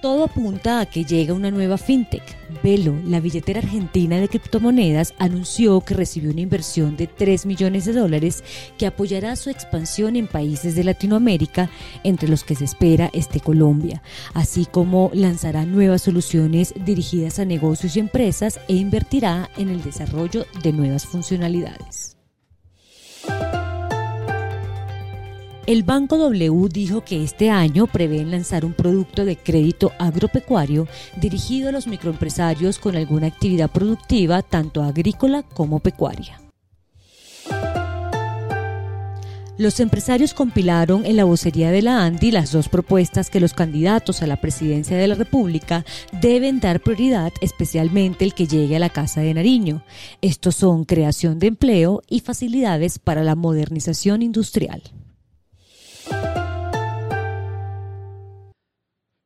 Todo apunta a que llega una nueva fintech. Velo, la billetera argentina de criptomonedas, anunció que recibió una inversión de 3 millones de dólares que apoyará su expansión en países de Latinoamérica, entre los que se espera esté Colombia, así como lanzará nuevas soluciones dirigidas a negocios y empresas e invertirá en el desarrollo de nuevas funcionalidades. El Banco W dijo que este año prevén lanzar un producto de crédito agropecuario dirigido a los microempresarios con alguna actividad productiva, tanto agrícola como pecuaria. Los empresarios compilaron en la vocería de la ANDI las dos propuestas que los candidatos a la presidencia de la República deben dar prioridad, especialmente el que llegue a la Casa de Nariño. Estos son creación de empleo y facilidades para la modernización industrial.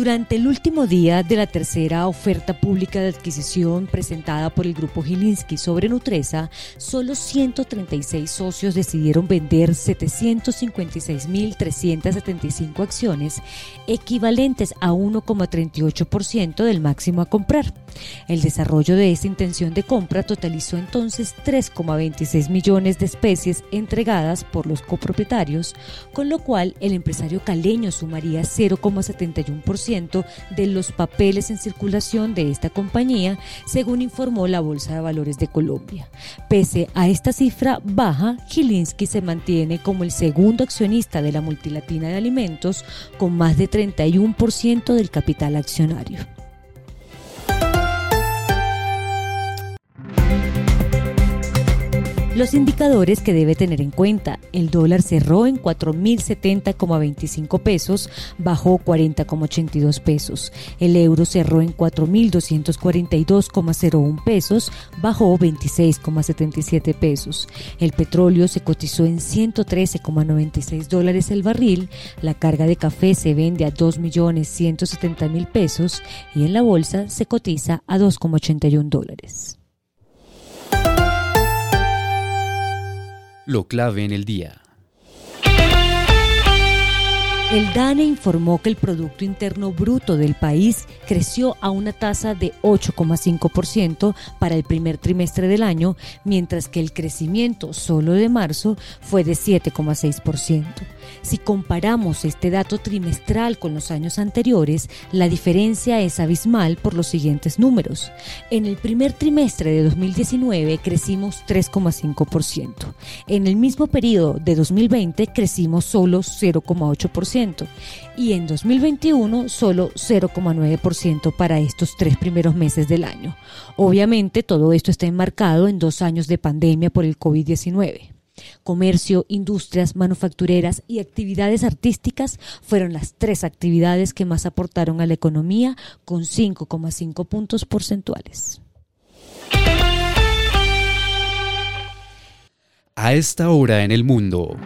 Durante el último día de la tercera oferta pública de adquisición presentada por el grupo Gilinski sobre Nutresa, solo 136 socios decidieron vender 756.375 acciones, equivalentes a 1,38% del máximo a comprar. El desarrollo de esta intención de compra totalizó entonces 3,26 millones de especies entregadas por los copropietarios, con lo cual el empresario caleño sumaría 0,71% de los papeles en circulación de esta compañía, según informó la Bolsa de Valores de Colombia. Pese a esta cifra baja, Gilinski se mantiene como el segundo accionista de la multilatina de alimentos con más de 31% del capital accionario. Los indicadores que debe tener en cuenta. El dólar cerró en 4.070,25 pesos, bajó 40,82 pesos. El euro cerró en 4.242,01 pesos, bajó 26,77 pesos. El petróleo se cotizó en 113,96 dólares el barril. La carga de café se vende a 2.170.000 pesos y en la bolsa se cotiza a 2,81 dólares. Lo clave en el día. El DANE informó que el Producto Interno Bruto del país creció a una tasa de 8,5% para el primer trimestre del año, mientras que el crecimiento solo de marzo fue de 7,6%. Si comparamos este dato trimestral con los años anteriores, la diferencia es abismal por los siguientes números. En el primer trimestre de 2019 crecimos 3,5%. En el mismo periodo de 2020 crecimos solo 0,8% y en 2021 solo 0,9% para estos tres primeros meses del año. Obviamente todo esto está enmarcado en dos años de pandemia por el COVID-19. Comercio, industrias, manufactureras y actividades artísticas fueron las tres actividades que más aportaron a la economía con 5,5 puntos porcentuales. A esta hora en el mundo.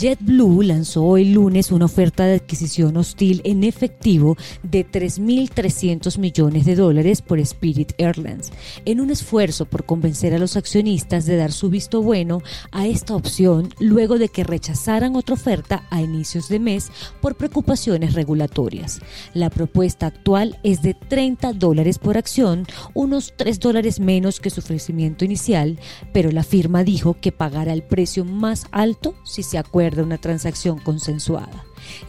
JetBlue lanzó hoy lunes una oferta de adquisición hostil en efectivo de 3.300 millones de dólares por Spirit Airlines, en un esfuerzo por convencer a los accionistas de dar su visto bueno a esta opción luego de que rechazaran otra oferta a inicios de mes por preocupaciones regulatorias. La propuesta actual es de 30 dólares por acción, unos 3 dólares menos que su ofrecimiento inicial, pero la firma dijo que pagará el precio más alto si se acuerda de una transacción consensuada.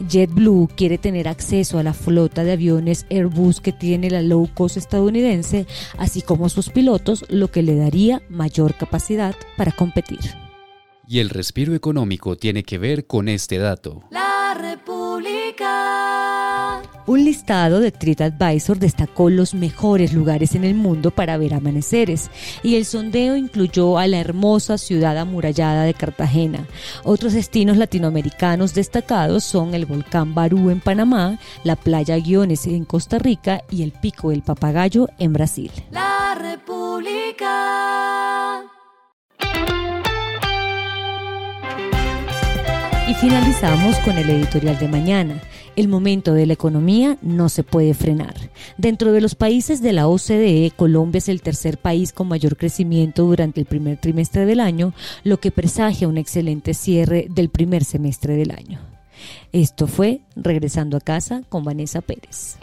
JetBlue quiere tener acceso a la flota de aviones Airbus que tiene la low cost estadounidense, así como a sus pilotos, lo que le daría mayor capacidad para competir. Y el respiro económico tiene que ver con este dato. La. Un listado de TripAdvisor destacó los mejores lugares en el mundo para ver amaneceres y el sondeo incluyó a la hermosa ciudad amurallada de Cartagena. Otros destinos latinoamericanos destacados son el volcán Barú en Panamá, la playa Guiones en Costa Rica y el Pico del Papagayo en Brasil. La República. Y finalizamos con el editorial de mañana. El momento de la economía no se puede frenar. Dentro de los países de la OCDE, Colombia es el tercer país con mayor crecimiento durante el primer trimestre del año, lo que presagia un excelente cierre del primer semestre del año. Esto fue Regresando a casa con Vanessa Pérez.